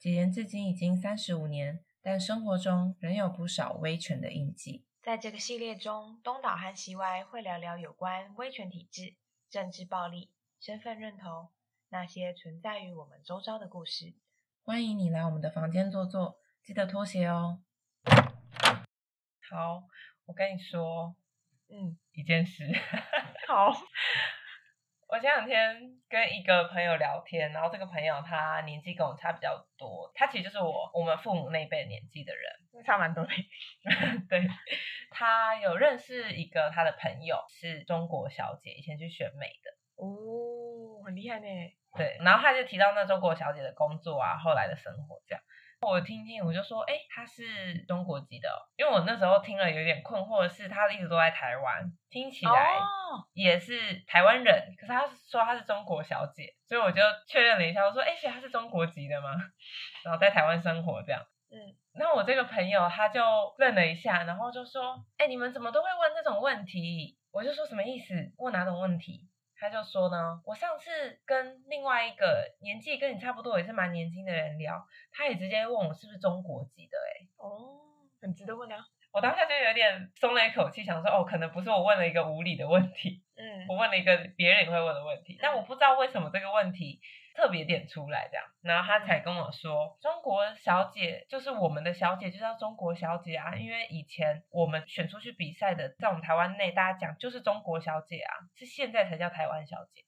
解严至今已经三十五年，但生活中仍有不少威权的印记。在这个系列中，东岛和西歪会聊聊有关威权体制、政治暴力、身份认同那些存在于我们周遭的故事。欢迎你来我们的房间坐坐，记得脱鞋哦。好，我跟你说嗯，一件事。好，我前两天跟一个朋友聊天，然后这个朋友他年纪跟我差比较多，他其实就是我我们父母那一辈年纪的人。差蛮多的。对，他有认识一个他的朋友是中国小姐，以前去选美的。哦，很厉害呢。对，然后他就提到那中国小姐的工作啊，后来的生活这样。我听听，我就说，哎，他是中国籍的哦、因为我那时候听了有点困惑的是，他一直都在台湾，听起来哦，也是台湾人，可是他说他是中国小姐，所以我就确认了一下，我说，哎，所以他是中国籍的吗？然后在台湾生活这样。嗯，那我这个朋友他就愣了一下，然后就说：“哎、你们怎么都会问这种问题？”我就说什么意思？问哪种问题？他就说呢，我上次跟另外一个年纪跟你差不多，也是蛮年轻的人聊，他也直接问我是不是中国籍的、哎，哦，很值得问啊。我当下就有点松了一口气，想说哦，可能不是我问了一个无理的问题，嗯我问了一个别人也会问的问题，但我不知道为什么这个问题特别点出来这样，然后他才跟我说，中国小姐就是我们的小姐，就叫中国小姐啊，因为以前我们选出去比赛的，在我们台湾内大家讲就是中国小姐啊，是现在才叫台湾小姐。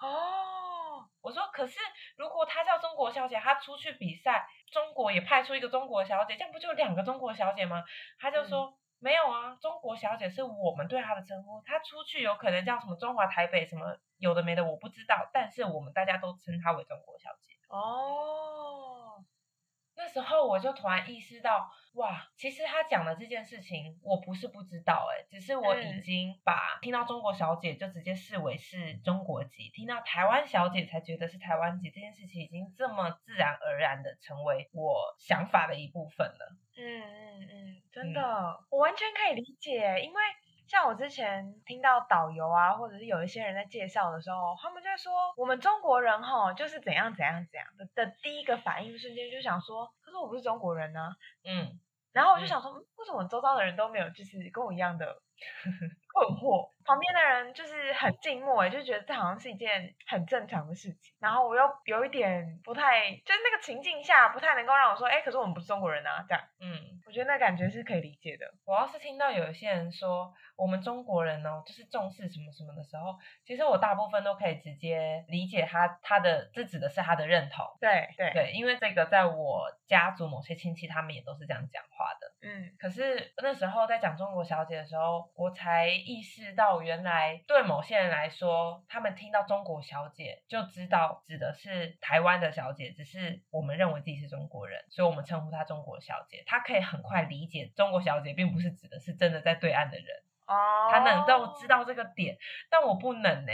哦，我说，可是如果她叫中国小姐，她出去比赛，中国也派出一个中国小姐，这样不就两个中国小姐吗？他就说、没有啊，中国小姐是我们对她的称呼，她出去有可能叫什么中华台北什么有的没的我不知道，但是我们大家都称她为中国小姐。哦，那时候我就突然意识到，哇，其实他讲的这件事情，我不是不知道、欸，只是我已嗯经把听到中国小姐就直接视为是中国籍，听到台湾小姐才觉得是台湾籍，这件事情已经这么自然而然的成为我想法的一部分了。嗯嗯嗯，真的，我完全可以理解，因为像我之前听到导游啊，或者是有一些人在介绍的时候，他们就会说我们中国人哈就是怎样怎样怎样的的第一个反应瞬间就想说，可是我不是中国人呢、嗯，然后我就嗯想说，嗯为什么周遭的人都没有就是跟我一样的 困惑？旁边的人就是很静默，哎，就觉得这好像是一件很正常的事情。然后我又有一点不太，就是那个情境下不太能够让我说，哎，可是我们不是中国人啊，这样。嗯，我觉得那感觉是可以理解的。我要是听到有一些人说我们中国人哦，就是重视什么什么的时候，其实我大部分都可以直接理解他他的这指的是他的认同。对对，对，因为这个在我家族某些亲戚他们也都是这样讲话的。嗯可是那时候在讲中国小姐的时候，我才意识到，原来对某些人来说，他们听到中国小姐就知道指的是台湾的小姐，只是我们认为自己是中国人，所以我们称呼她中国小姐。她可以很快理解中国小姐并不是指的是真的在对岸的人，哦，她能够知道这个点，但我不能呢、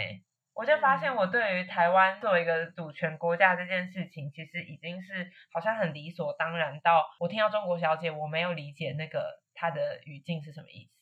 我就发现，嗯我对于台湾作为一个主权国家这件事情，其实已经是好像很理所当然到我听到中国小姐，我没有理解那个她的语境是什么意思。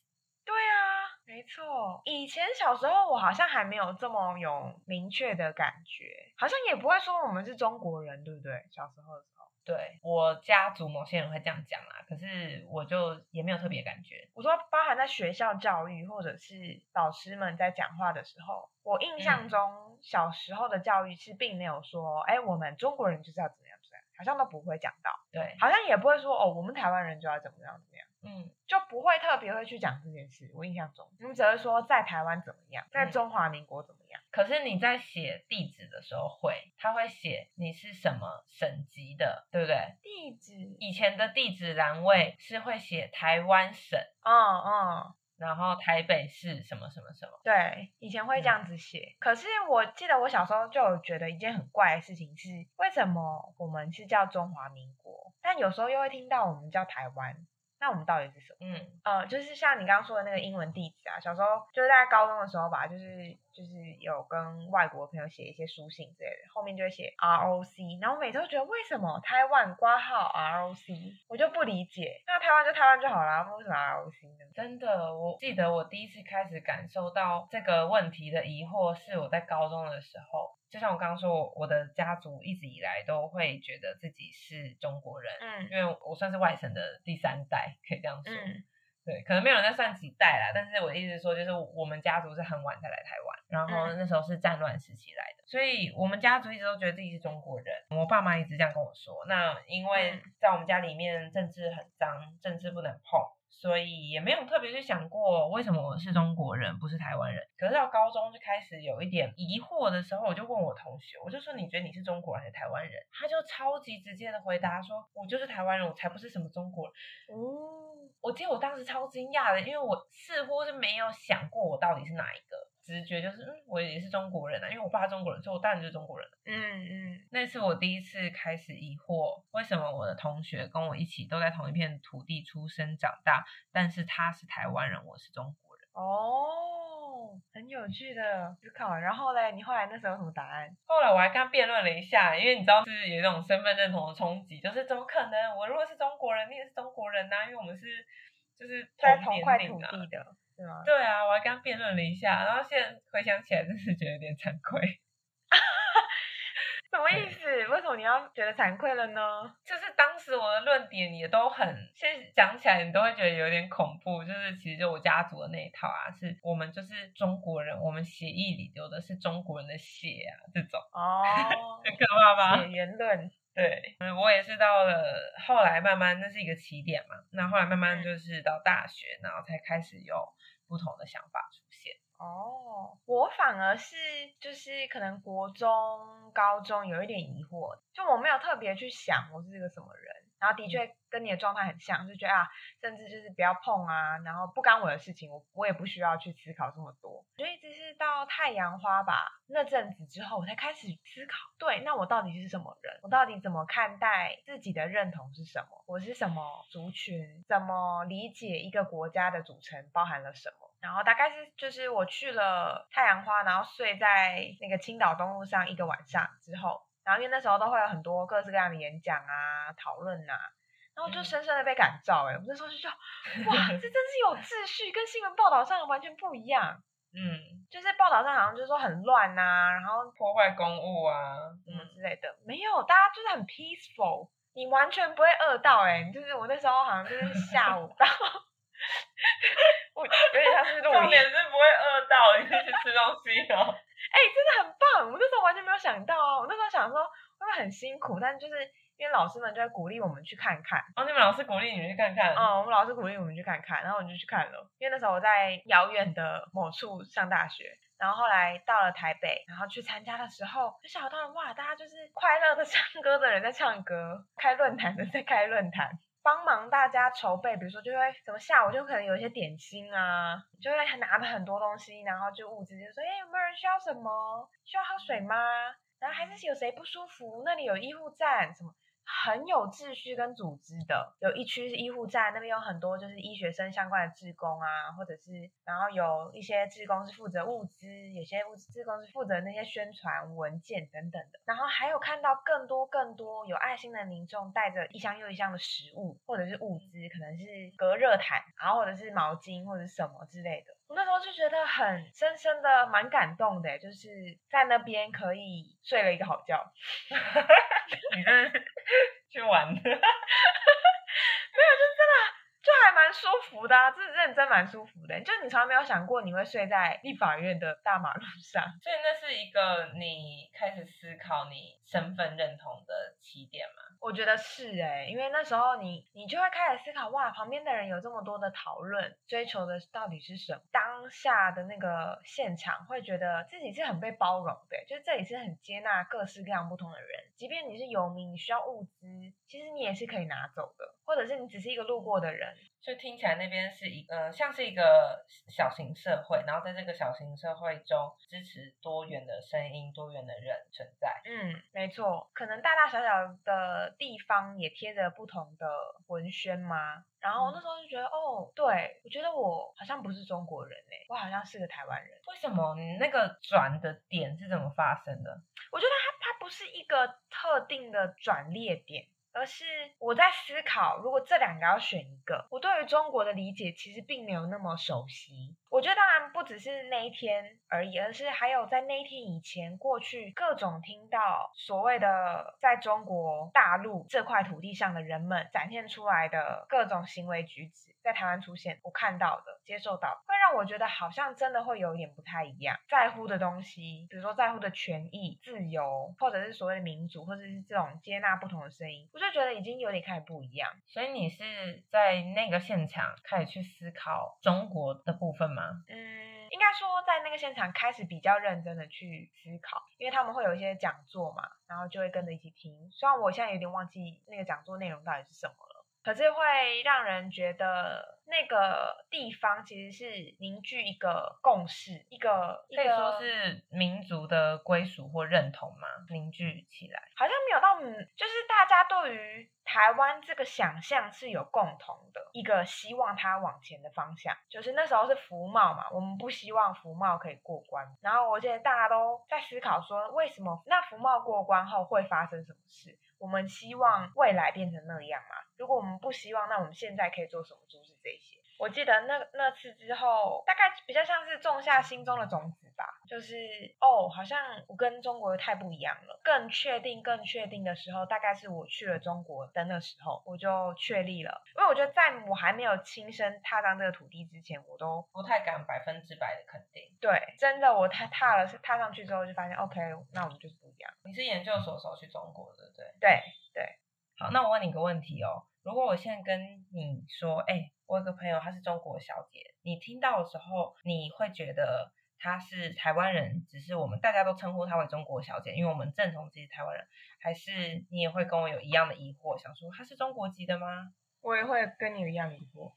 对啊，没错。以前小时候我好像还没有这么有明确的感觉，好像也不会说我们是中国人，对不对？小时候的时候，对我家族某些人会这样讲啦，可是我就也没有特别感觉。我说包含在学校教育或者是老师们在讲话的时候，我印象嗯中小时候的教育是并没有说，哎，我们中国人就是要怎么样怎么样，好像都不会讲到，对，好像也不会说哦，我们台湾人就要怎么样怎么样。嗯，就不会特别会去讲这件事，我印象中，你们只会说在台湾怎么样，在嗯中华民国怎么样。可是你在写地址的时候会，他会写你是什么省级的，对不对？地址，以前的地址栏位是会写台湾省，嗯嗯，然后台北市什么什么什么。对，以前会这样子写。可是我记得我小时候就有觉得一件很怪的事情是，为什么我们是叫中华民国，但有时候又会听到我们叫台湾，那我们到底是什么？嗯呃，就是像你刚刚说的那个英文地址啊，小时候就是在高中的时候吧，就是就是有跟外国朋友写一些书信之类的，后面就会写 R O C，然后我每次都觉得为什么台湾挂号 R O C，我就不理解，那台湾就台湾就好啦，为什么 R O C 呢？真的，我记得我第一次开始感受到这个问题的疑惑，是我在高中的时候。就像我刚刚说，我我的家族一直以来都会觉得自己是中国人，嗯因为我算是外省的第三代，可以这样说。嗯对，可能没有人在算几代啦，但是我的意思是说，就是我们家族是很晚才来台湾，然后嗯那时候是战乱时期来的，所以我们家族一直都觉得自己是中国人。我爸妈一直这样跟我说。那因为嗯在我们家里面政治很脏，政治不能碰，所以也没有特别去想过为什么我是中国人，不是台湾人。可是到高中就开始有一点疑惑的时候，我就问我同学，我就说你觉得你是中国人还是台湾人？他就超级直接的回答说，我就是台湾人，我才不是什么中国人。哦，我记得我当时超惊讶的，因为我似乎是没有想过我到底是哪一个，直觉就是嗯，我也是中国人啊，因为我爸中国人，所以我当然就是中国人。嗯嗯那是我第一次开始疑惑，为什么我的同学跟我一起都在同一片土地出生长大，但是他是台湾人，我是中国人。哦，很有趣的思考。然后嘞，你后来那时候有什么答案？后来我还跟他辩论了一下，因为你知道是有一种身份认同的冲击，就是怎么可能？我如果是中国人，你也是中国人呐、因为我们是就是在同块土地的是吗？对啊，我还跟他辩论了一下，然后现在回想起来，真是觉得有点惭愧。什么意思？为什么你要觉得惭愧了呢？就是当时我的论点也都很，现在讲起来你都会觉得有点恐怖。就是其实就我家族的那一套啊，是我们就是中国人，我们血液里流的是中国人的血啊，这种哦，很可怕吧？血缘论，对，嗯，我也是到了后来慢慢，那是一个起点嘛。那后来慢慢嗯就是到大学，然后才开始有不同的想法出现。哦，我反而是就是可能国中、高中有一点疑惑，就我没有特别去想我是个什么人，然后的确跟你的状态很像，就觉得啊，甚至就是不要碰啊，然后不干我的事情，我我也不需要去思考这么多。就一直是到太阳花吧那阵子之后，我才开始思考，对，那我到底是什么人？我到底怎么看待自己的认同是什么？我是什么族群？怎么理解一个国家的组成包含了什么？然后大概是就是我去了太阳花，然后睡在那个青岛东路上一个晚上之后，然后因为那时候都会有很多各式各样的演讲啊、讨论啊，然后就嗯深深的被感召、欸，哎，我那时候就觉得，哇，这真是有秩序，跟新闻报道上完全不一样。嗯，就是报道上好像就是说很乱呐、然后破坏公物啊，什么嗯，之类的，没有，大家就是很 peaceful，你完全不会饿到、欸，哎，就是我那时候好像就是下午到，我有点像是重点是不会饿到，你是去吃东西哦。哎、真的很棒！我那时候完全没有想到啊，我那时候想说会不会很辛苦，但就是因为老师们就在鼓励我们去看看，哦，你们老师鼓励你们去看看。嗯，我们老师鼓励我们去看看，然后我们就去看了。因为那时候我在遥远的某处上大学，然后后来到了台北，然后去参加的时候，就想到哇，大家就是快乐的唱歌的人在唱歌，开论坛的在开论坛。帮忙大家筹备，比如说就会怎么下午就可能有一些点心啊，就会拿了很多东西，然后就物资就说，哎、有没有人需要什么？需要喝水吗？然后还是有谁不舒服？那里有医护站什么？很有秩序跟组织的，有一区是医护站，那边有很多就是医学生相关的志工啊，或者是然后有一些志工是负责物资，有些物志工是负责那些宣传文件等等的，然后还有看到更多更多有爱心的民众带着一箱又一箱的食物或者是物资，可能是隔热毯，然后或者是毛巾或者是什么之类的。我那时候就觉得很深深的蛮感动的，就是在那边可以睡了一个好觉。去玩的，没有，就是真的还蛮舒服的、啊，这认真蛮舒服的。就你从来没有想过你会睡在立法院的大马路上，所以那是一个你开始思考你身份认同的起点吗？我觉得是哎、因为那时候你你就会开始思考，哇，旁边的人有这么多的讨论，追求的到底是什么？当下的那个现场会觉得自己是很被包容的、就是这里是很接纳各式各样不同的人，即便你是游民，你需要物资，其实你也是可以拿走的，或者是你只是一个路过的人，就听起来那边是一呃，像是一个小型社会，然后在这个小型社会中支持多元的声音、多元的人存在。嗯，没错，可能大大小小的地方也贴着不同的文宣吗。然后那时候就觉得，哦，对，我觉得我好像不是中国人哎，我好像是个台湾人。为什么你那个转的点是怎么发生的？我觉得它它不是一个特定的转捩点，而是我在思考，如果这两个要选一个，我对于中国的理解其实并没有那么熟悉。我觉得当然不只是那一天而已，而是还有在那一天以前过去各种听到所谓的在中国大陆这块土地上的人们展现出来的各种行为举止，在台湾出现，我看到的、接受到，会让我觉得好像真的会有一点不太一样，在乎的东西，比如说在乎的权益、自由，或者是所谓的民主，或者是这种接纳不同的声音，我就觉得已经有点开始不一样。所以你是在那个现场开始去思考中国的部分吗？嗯，应该说在那个现场开始比较认真的去思考，因为他们会有一些讲座嘛，然后就会跟着一起听。虽然我现在有点忘记那个讲座内容到底是什么了，可是会让人觉得那个地方其实是凝聚一个共识，一个可以说是民族的归属或认同嘛，凝聚起来。好像没有到，嗯，就是大家对于台湾这个想象是有共同的一个希望它往前的方向，就是那时候是服贸嘛，我们不希望服贸可以过关，然后我觉得大家都在思考说，为什么那服贸过关后会发生什么事？我们希望未来变成那样吗？如果我们不希望，那我们现在可以做什么就是这些？我记得那那次之后，大概比较像是种下心中的种子吧，就是哦，好像我跟中国太不一样了。更确定、更确定的时候，大概是我去了中国的那时候，我就确立了。因为我觉得，在我还没有亲身踏上这个土地之前，我都不太敢百分之百的肯定。对，真的，我踏踏了是踏上去之后，就发现 OK，那我们就是不一样。你是研究所时候去中国的，对对对。好，那我问你个问题哦。如果我现在跟你说，哎，我有个朋友，她是中国小姐，你听到的时候，你会觉得她是台湾人，只是我们大家都称呼她为中国小姐，因为我们正统自己台湾人，还是你也会跟我有一样的疑惑，想说她是中国籍的吗？我也会跟你一样疑惑，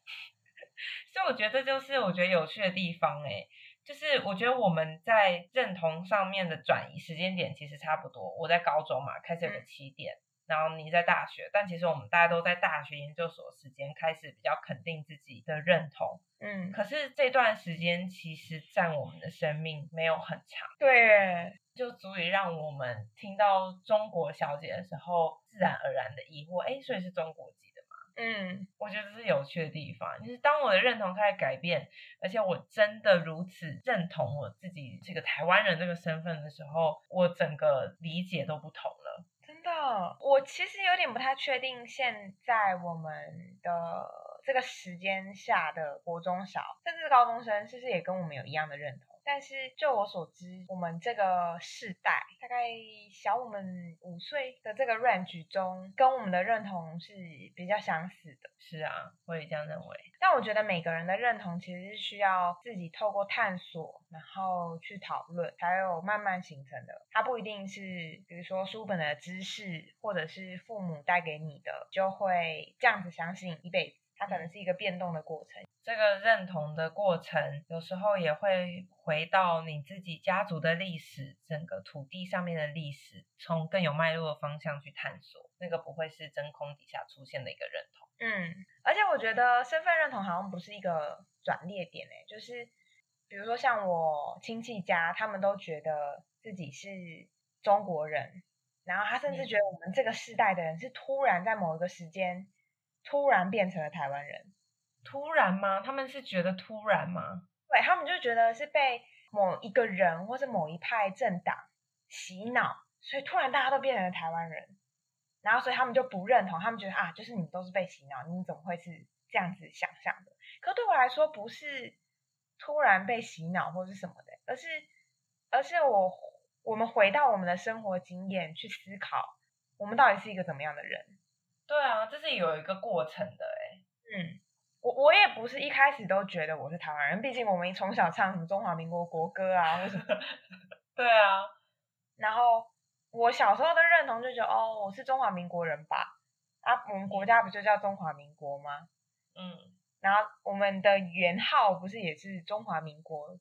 所以我觉得这就是我觉得有趣的地方，哎，就是我觉得我们在认同上面的转移时间点其实差不多，我在高中嘛，开始有个起点。然后你在大学，但其实我们大家都在大学研究所时间开始比较肯定自己的认同，嗯，可是这段时间其实占我们的生命没有很长，对，就足以让我们听到中国小姐的时候，自然而然的疑惑，哎，所以是中国籍的吗？嗯，我觉得这是有趣的地方，就是当我的认同开始改变，而且我真的如此认同我自己这个台湾人这个身份的时候，我整个理解都不同的，我其实有点不太确定，现在我们的这个时间下的国中小甚至高中生，是不是也跟我们有一样的认同？但是就我所知，我们这个世代大概小我们五岁的这个 range 中，跟我们的认同是比较相似的。是啊，我也这样认为。但我觉得每个人的认同其实是需要自己透过探索，然后去讨论，才有慢慢形成的。它不一定是，比如说书本的知识，或者是父母带给你的，就会这样子相信一辈子。它可能是一个变动的过程。这个认同的过程，有时候也会回到你自己家族的历史，整个土地上面的历史，从更有脉络的方向去探索，那个不会是真空底下出现的一个认同。嗯，而且我觉得身份认同好像不是一个转捩点诶，就是比如说像我亲戚家，他们都觉得自己是中国人，然后他甚至觉得我们这个世代的人是突然在某一个时间突然变成了台湾人。突然吗？他们是觉得突然吗？对他们就觉得是被某一个人或是某一派政党洗脑，所以突然大家都变成了台湾人，然后所以他们就不认同，他们觉得啊，就是你们都是被洗脑，你们怎么会是这样子想象的？可对我来说，不是突然被洗脑或是什么的，而是而是我我们回到我们的生活经验去思考，我们到底是一个怎么样的人？对啊，这是有一个过程的，哎，嗯。我我也不是一开始都觉得我是台湾人，毕竟我们从小唱什么中华民国国歌啊，或什么。对啊。然后我小时候的认同就觉得，哦，我是中华民国人吧？啊，我们国家不就叫中华民国吗？嗯。然后我们的元号不是也是中华民国，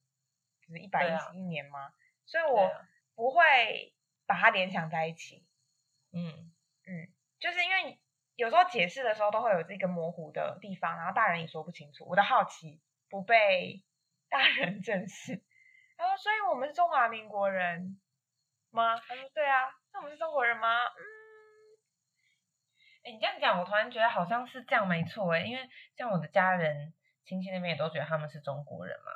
就是一百一十一年吗？所以我不会把它联想在一起。嗯嗯，就是因为。有时候解释的时候都会有这个模糊的地方，然后大人也说不清楚。我的好奇不被大人 正视。他说：“所以我们是中华民国人吗？”他说：“对啊，那我们是中国人吗？”嗯，哎，你这样讲，我突然觉得好像是这样，没错哎。因为像我的家人亲戚那边也都觉得他们是中国人嘛。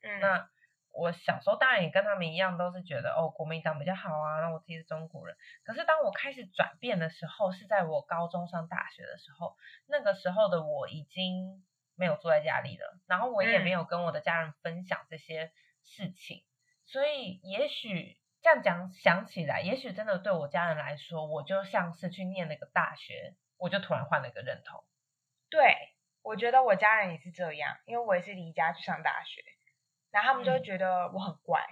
嗯，那我小时候当然也跟他们一样，都是觉得哦，国民党比较好啊，那我自己是中国人。可是当我开始转变的时候，是在我高中上大学的时候，那个时候的我已经没有住在家里了，然后我也没有跟我的家人分享这些事情，所以也许这样讲想起来，也许真的对我家人来说，我就像是去念那个大学，我就突然换了一个认同。对，我觉得我家人也是这样，因为我也是离家去上大学，然后他们就会嗯觉得我很怪。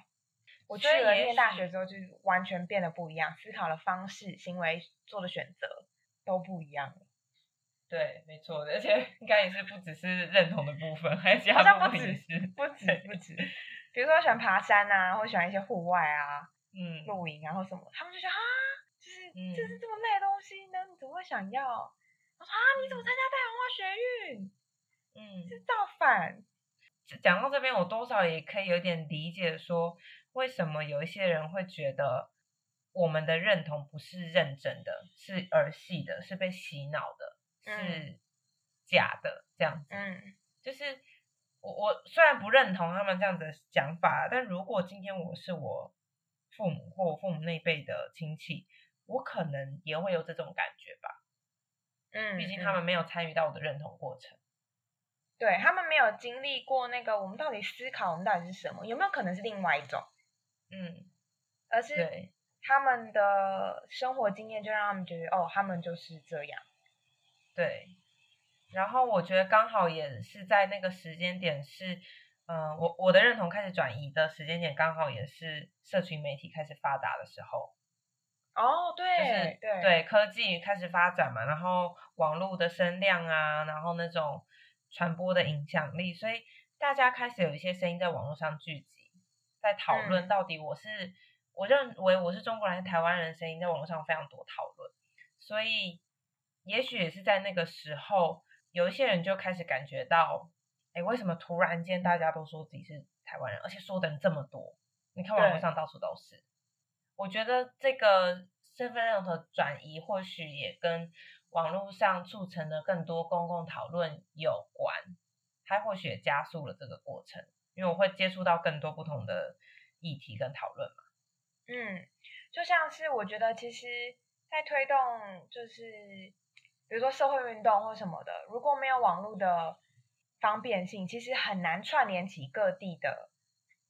我去了念大学之后，就完全变得不一样，思考的方式、行为、做的选择都不一样了。对，没错，而且应该也是不只是认同的部分，还有其好像不他部分也止是。不止不止，比如说喜欢爬山啊，或喜欢一些户外啊、嗯，露营啊或什么，他们就觉得啊，就是、嗯这是这么累的东西呢，你怎么会想要？我说啊，你怎么参加太阳花学运？嗯，是造反？讲到这边，我多少也可以有点理解，说为什么有一些人会觉得我们的认同不是认真的，是儿戏的，是被洗脑的，嗯是假的，这样子。嗯就是我我虽然不认同他们这样的讲法，但如果今天我是我父母或我父母那辈的亲戚，我可能也会有这种感觉吧。嗯，毕竟嗯他们没有参与到我的认同过程。对他们没有经历过那个，我们到底思考我们到底是什么？有没有可能是另外一种？嗯，而是，他们的生活经验就让他们觉得，哦，他们就是这样。对，然后我觉得刚好也是在那个时间点是，嗯、我我的认同开始转移的时间点，刚好也是社群媒体开始发达的时候，哦，对就对是对对科技开始发展嘛，然后网络的声量啊，然后那种传播的影响力，所以大家开始有一些声音在网络上聚集，在讨论嗯到底我是、我认为我是中国人还是台湾人的声音，在网络上非常多讨论，所以也许也是在那个时候，有一些人就开始感觉到，哎，为什么突然间大家都说自己是台湾人，而且说的人这么多？你看网络上到处都是。我觉得这个身份认同的转移，或许也跟网络上促成了更多公共讨论有关，它或许也加速了这个过程，因为我会接触到更多不同的议题跟讨论嘛。嗯，就像是我觉得，其实，在推动就是比如说社会运动或什么的，如果没有网络的方便性，其实很难串联起各地的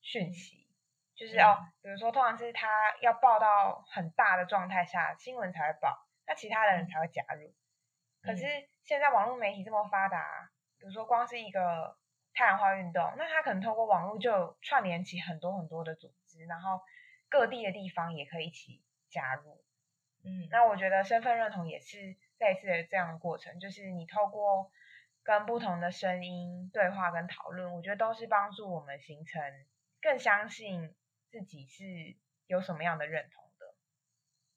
讯息。就是嗯哦，比如说，通常是他要报到很大的状态下，新闻才会报，那其他的人才会加入。可是现在网络媒体这么发达，比如说光是一个太阳花运动，那他可能透过网络就串联起很多很多的组织，然后各地的地方也可以一起加入。嗯，那我觉得身份认同也是类似的这样的过程，就是你透过跟不同的声音对话跟讨论，我觉得都是帮助我们形成更相信自己是有什么样的认同的。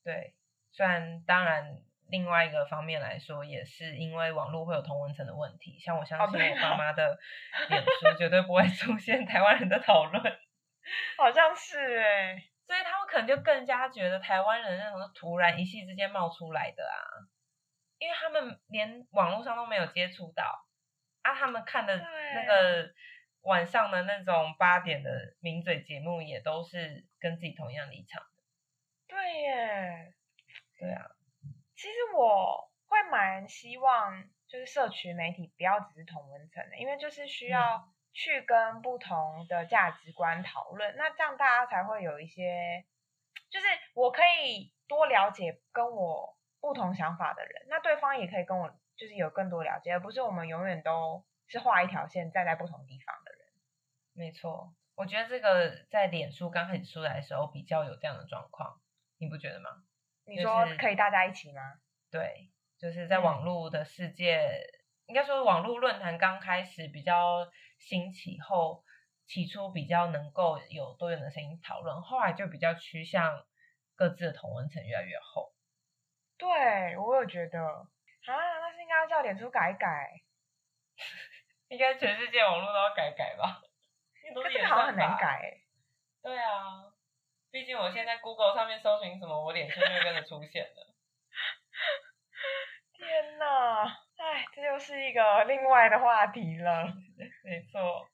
对，虽然当然另外一个方面来说，也是因为网络会有同文层的问题，像我相信我爸妈的脸书绝对不会出现台湾人的讨论。好像是哎、所以他们可能就更加觉得台湾人那种是突然一夕之间冒出来的啊，因为他们连网络上都没有接触到啊，他们看的那个晚上的那种八点的名嘴节目，也都是跟自己同样立场的。对耶，对啊，其实我会蛮希望，就是社群媒体不要只是同文层的，因为就是需要去跟不同的价值观讨论，那这样大家才会有一些，就是我可以多了解跟我不同想法的人，那对方也可以跟我就是有更多了解，而不是我们永远都是画一条线站在不同地方的人。没错，我觉得这个在脸书刚开始出来的时候比较有这样的状况，你不觉得吗？你就是说可以大家一起吗？对，就是在嗯网络的世界，应该说网络论坛刚开始比较兴起后，起初比较能够有多元的声音讨论，后来就比较趋向各自的同文层越来越厚。对我有觉得啊，那是应该要叫脸书改一改。应该全世界网络都要改改吧？这个好像很。难改哎。对啊，毕竟我现在 Google 上面搜寻什么，我脸书就会跟着出现了。天呐，哎，这又是一个另外的话题了。没错，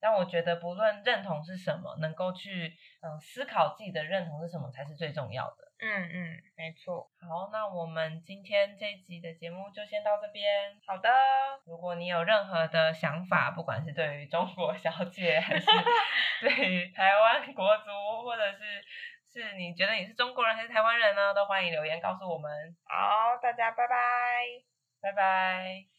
但我觉得不论认同是什么，能够去嗯思考自己的认同是什么才是最重要的。嗯嗯，没错。好，那我们今天这一集的节目就先到这边。好的，如果你有任何的想法，不管是对于中国小姐，还是 对于台湾国足，或者是是你觉得你是中国人还是台湾人呢，都欢迎留言告诉我们。好，大家拜拜。拜拜。